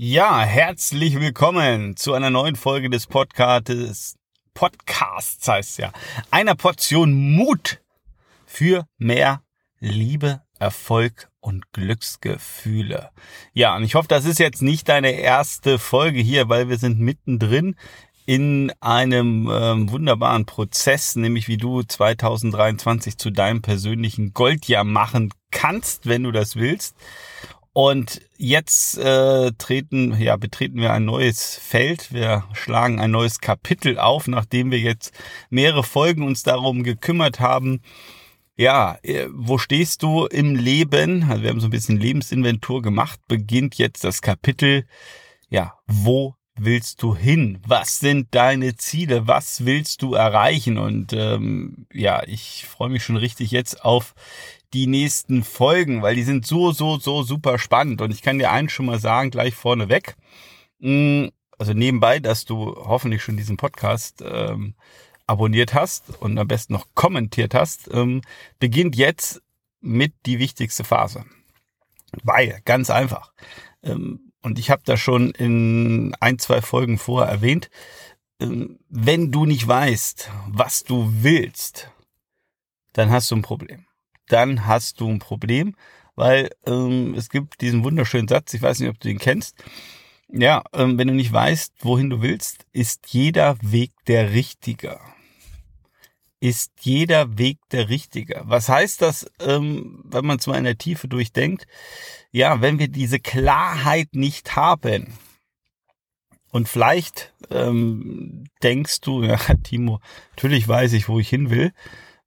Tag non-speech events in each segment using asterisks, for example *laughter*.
Ja, herzlich willkommen zu einer neuen Folge des Podcasts. Podcasts heißt ja. Einer Portion Mut für mehr Liebe, Erfolg und Glücksgefühle. Ja, und ich hoffe, das ist jetzt nicht deine erste Folge hier, weil wir sind mittendrin in einem ähm, wunderbaren Prozess, nämlich wie du 2023 zu deinem persönlichen Goldjahr machen kannst, wenn du das willst. Und jetzt äh, treten, ja, betreten wir ein neues Feld. Wir schlagen ein neues Kapitel auf, nachdem wir jetzt mehrere Folgen uns darum gekümmert haben. Ja, äh, wo stehst du im Leben? Also wir haben so ein bisschen Lebensinventur gemacht. Beginnt jetzt das Kapitel. Ja, wo willst du hin? Was sind deine Ziele? Was willst du erreichen? Und ähm, ja, ich freue mich schon richtig jetzt auf die nächsten Folgen, weil die sind so, so, so super spannend. Und ich kann dir eins schon mal sagen, gleich vorneweg. Mm, also nebenbei, dass du hoffentlich schon diesen Podcast ähm, abonniert hast und am besten noch kommentiert hast, ähm, beginnt jetzt mit die wichtigste Phase. Weil, ganz einfach. Ähm, und ich habe da schon in ein, zwei Folgen vorher erwähnt, ähm, wenn du nicht weißt, was du willst, dann hast du ein Problem dann hast du ein Problem, weil ähm, es gibt diesen wunderschönen Satz, ich weiß nicht, ob du den kennst. Ja, ähm, wenn du nicht weißt, wohin du willst, ist jeder Weg der richtige. Ist jeder Weg der richtige. Was heißt das, ähm, wenn man es mal in der Tiefe durchdenkt? Ja, wenn wir diese Klarheit nicht haben, und vielleicht ähm, denkst du, *laughs* ja, Timo, natürlich weiß ich, wo ich hin will.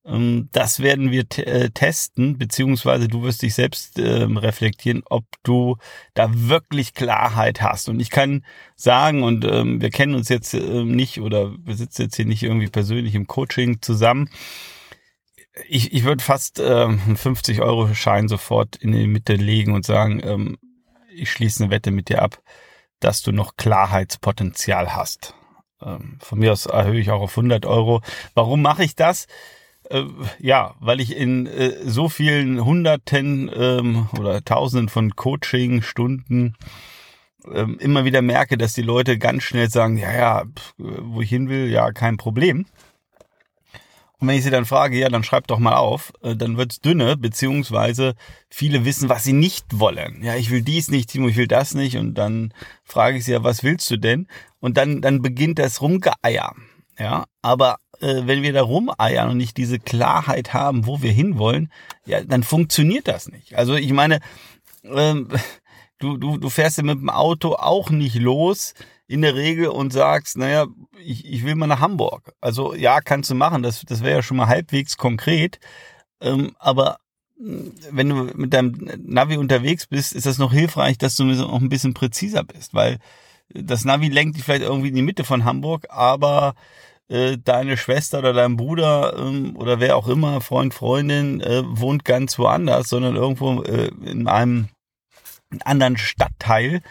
Ähm, das werden wir äh, testen, beziehungsweise du wirst dich selbst ähm, reflektieren, ob du da wirklich Klarheit hast. Und ich kann sagen, und ähm, wir kennen uns jetzt nicht oder wir sitzen jetzt hier nicht irgendwie persönlich im Coaching zusammen. Ich, ich würde fast einen 50-Euro-Schein sofort in die Mitte legen und sagen, ich schließe eine Wette mit dir ab, dass du noch Klarheitspotenzial hast. Von mir aus erhöhe ich auch auf 100 Euro. Warum mache ich das? Äh, ja, weil ich in äh, so vielen Hunderten ähm, oder Tausenden von Coaching-Stunden ähm, immer wieder merke, dass die Leute ganz schnell sagen, ja, ja, pff, wo ich hin will, ja, kein Problem. Und wenn ich sie dann frage, ja, dann schreib doch mal auf, äh, dann wird's dünne, beziehungsweise viele wissen, was sie nicht wollen. Ja, ich will dies nicht, Timo, ich will das nicht. Und dann frage ich sie ja, was willst du denn? Und dann, dann beginnt das Rumgeeier. Ja, aber äh, wenn wir da rumeiern und nicht diese Klarheit haben, wo wir hinwollen, ja, dann funktioniert das nicht. Also ich meine, ähm, du, du, du fährst ja mit dem Auto auch nicht los in der Regel und sagst, naja, ich, ich will mal nach Hamburg. Also ja, kannst du machen, das, das wäre ja schon mal halbwegs konkret. Ähm, aber hm, wenn du mit deinem Navi unterwegs bist, ist das noch hilfreich, dass du noch ein bisschen präziser bist, weil das Navi lenkt dich vielleicht irgendwie in die Mitte von Hamburg, aber äh, deine Schwester oder dein Bruder ähm, oder wer auch immer, Freund, Freundin, äh, wohnt ganz woanders, sondern irgendwo äh, in einem anderen Stadtteil.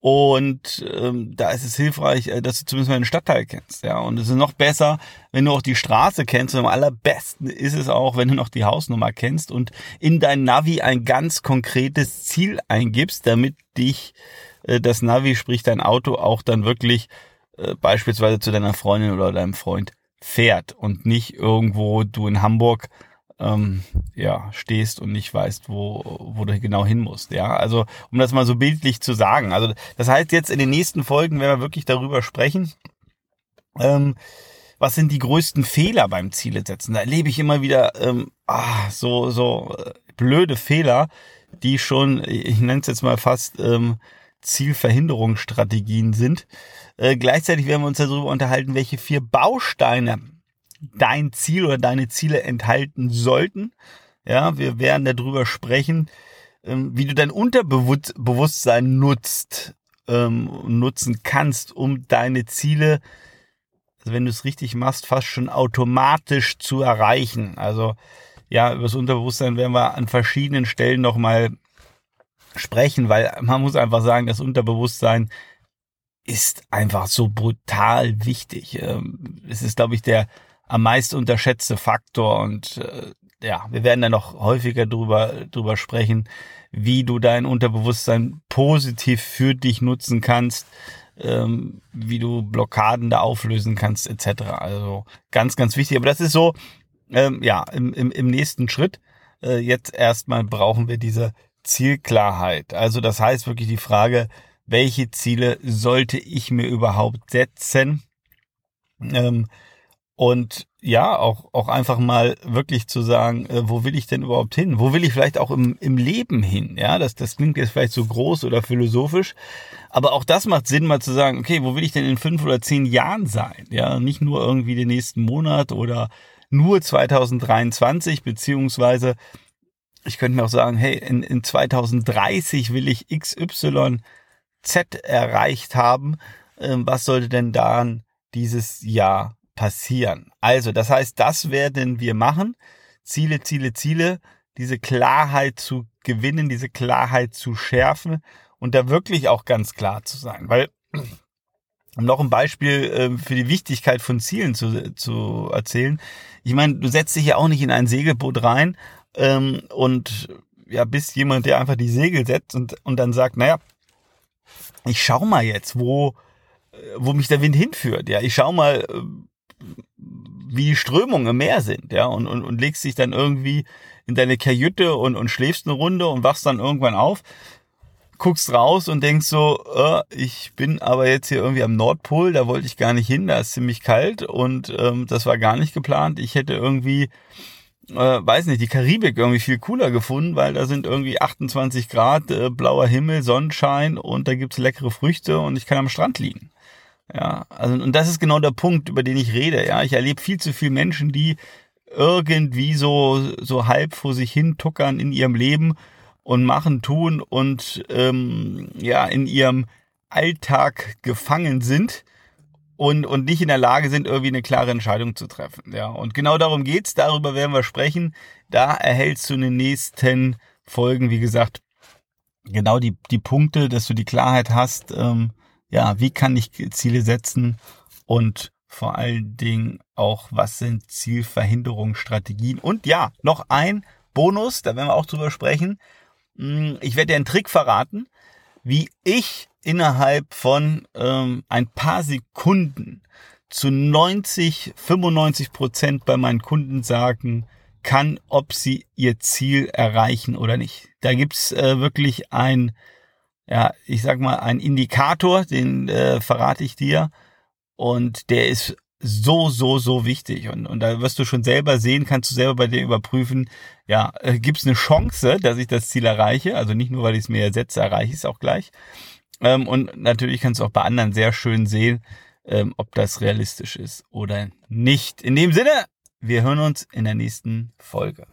Und ähm, da ist es hilfreich, äh, dass du zumindest mal den Stadtteil kennst. Ja, und es ist noch besser, wenn du auch die Straße kennst. Und am allerbesten ist es auch, wenn du noch die Hausnummer kennst und in dein Navi ein ganz konkretes Ziel eingibst, damit dich das Navi, sprich dein Auto, auch dann wirklich äh, beispielsweise zu deiner Freundin oder deinem Freund fährt und nicht irgendwo du in Hamburg ähm, ja stehst und nicht weißt, wo wo du genau hin musst. Ja, also um das mal so bildlich zu sagen. Also das heißt jetzt in den nächsten Folgen werden wir wirklich darüber sprechen. Ähm, was sind die größten Fehler beim Ziele setzen? Da erlebe ich immer wieder ähm, ah, so so äh, blöde Fehler, die schon, ich nenne es jetzt mal fast ähm, Zielverhinderungsstrategien sind. Äh, gleichzeitig werden wir uns darüber unterhalten, welche vier Bausteine dein Ziel oder deine Ziele enthalten sollten. Ja, wir werden darüber sprechen, ähm, wie du dein Unterbewusstsein nutzt, ähm, nutzen kannst, um deine Ziele, also wenn du es richtig machst, fast schon automatisch zu erreichen. Also ja, über das Unterbewusstsein werden wir an verschiedenen Stellen nochmal sprechen, weil man muss einfach sagen, das Unterbewusstsein ist einfach so brutal wichtig. Ähm, es ist, glaube ich, der am meisten unterschätzte Faktor und äh, ja, wir werden da noch häufiger drüber, drüber sprechen, wie du dein Unterbewusstsein positiv für dich nutzen kannst, ähm, wie du Blockaden da auflösen kannst, etc. Also ganz, ganz wichtig. Aber das ist so, ähm, ja, im, im, im nächsten Schritt. Äh, jetzt erstmal brauchen wir diese Zielklarheit. Also das heißt wirklich die Frage, welche Ziele sollte ich mir überhaupt setzen? Ähm, und ja, auch, auch einfach mal wirklich zu sagen, äh, wo will ich denn überhaupt hin? Wo will ich vielleicht auch im, im Leben hin? Ja, das, das klingt jetzt vielleicht so groß oder philosophisch, aber auch das macht Sinn, mal zu sagen, okay, wo will ich denn in fünf oder zehn Jahren sein? Ja, nicht nur irgendwie den nächsten Monat oder nur 2023, beziehungsweise ich könnte mir auch sagen, hey, in, in 2030 will ich XYZ erreicht haben. Ähm, was sollte denn dann dieses Jahr passieren? Also, das heißt, das werden wir machen. Ziele, Ziele, Ziele, diese Klarheit zu gewinnen, diese Klarheit zu schärfen und da wirklich auch ganz klar zu sein. Weil, um noch ein Beispiel äh, für die Wichtigkeit von Zielen zu, zu erzählen. Ich meine, du setzt dich ja auch nicht in ein Segelboot rein ähm, und ja, bist jemand, der einfach die Segel setzt und, und dann sagt, naja, ich schau mal jetzt, wo, wo mich der Wind hinführt. Ja, ich schau mal, äh, wie die Strömungen im Meer sind, ja, und, und, und legst dich dann irgendwie in deine Kajüte und, und schläfst eine Runde und wachst dann irgendwann auf, guckst raus und denkst so, äh, ich bin aber jetzt hier irgendwie am Nordpol, da wollte ich gar nicht hin, da ist ziemlich kalt und ähm, das war gar nicht geplant. Ich hätte irgendwie äh, weiß nicht, die Karibik irgendwie viel cooler gefunden, weil da sind irgendwie 28 Grad, äh, blauer Himmel, Sonnenschein und da gibt's leckere Früchte und ich kann am Strand liegen. Ja, also und das ist genau der Punkt, über den ich rede. Ja, ich erlebe viel zu viele Menschen, die irgendwie so so halb vor sich hin tuckern in ihrem Leben und machen, tun und ähm, ja in ihrem Alltag gefangen sind und, und nicht in der Lage sind, irgendwie eine klare Entscheidung zu treffen. Ja, und genau darum geht's. Darüber werden wir sprechen. Da erhältst du in den nächsten Folgen, wie gesagt, genau die, die Punkte, dass du die Klarheit hast, ähm, ja, wie kann ich Ziele setzen und vor allen Dingen auch, was sind Zielverhinderungsstrategien. Und ja, noch ein Bonus, da werden wir auch drüber sprechen. Hm, ich werde dir einen Trick verraten, wie ich innerhalb von ähm, ein paar Sekunden zu 90, 95 Prozent bei meinen Kunden sagen kann, ob sie ihr Ziel erreichen oder nicht. Da gibt's äh, wirklich ein, ja, ich sag mal, ein Indikator, den äh, verrate ich dir. Und der ist so, so, so wichtig. Und, und da wirst du schon selber sehen, kannst du selber bei dir überprüfen, ja, äh, gibt es eine Chance, dass ich das Ziel erreiche? Also nicht nur, weil ich es mir setze, erreiche ich es auch gleich. Ähm, und natürlich kannst du auch bei anderen sehr schön sehen, ähm, ob das realistisch ist oder nicht. In dem Sinne, wir hören uns in der nächsten Folge.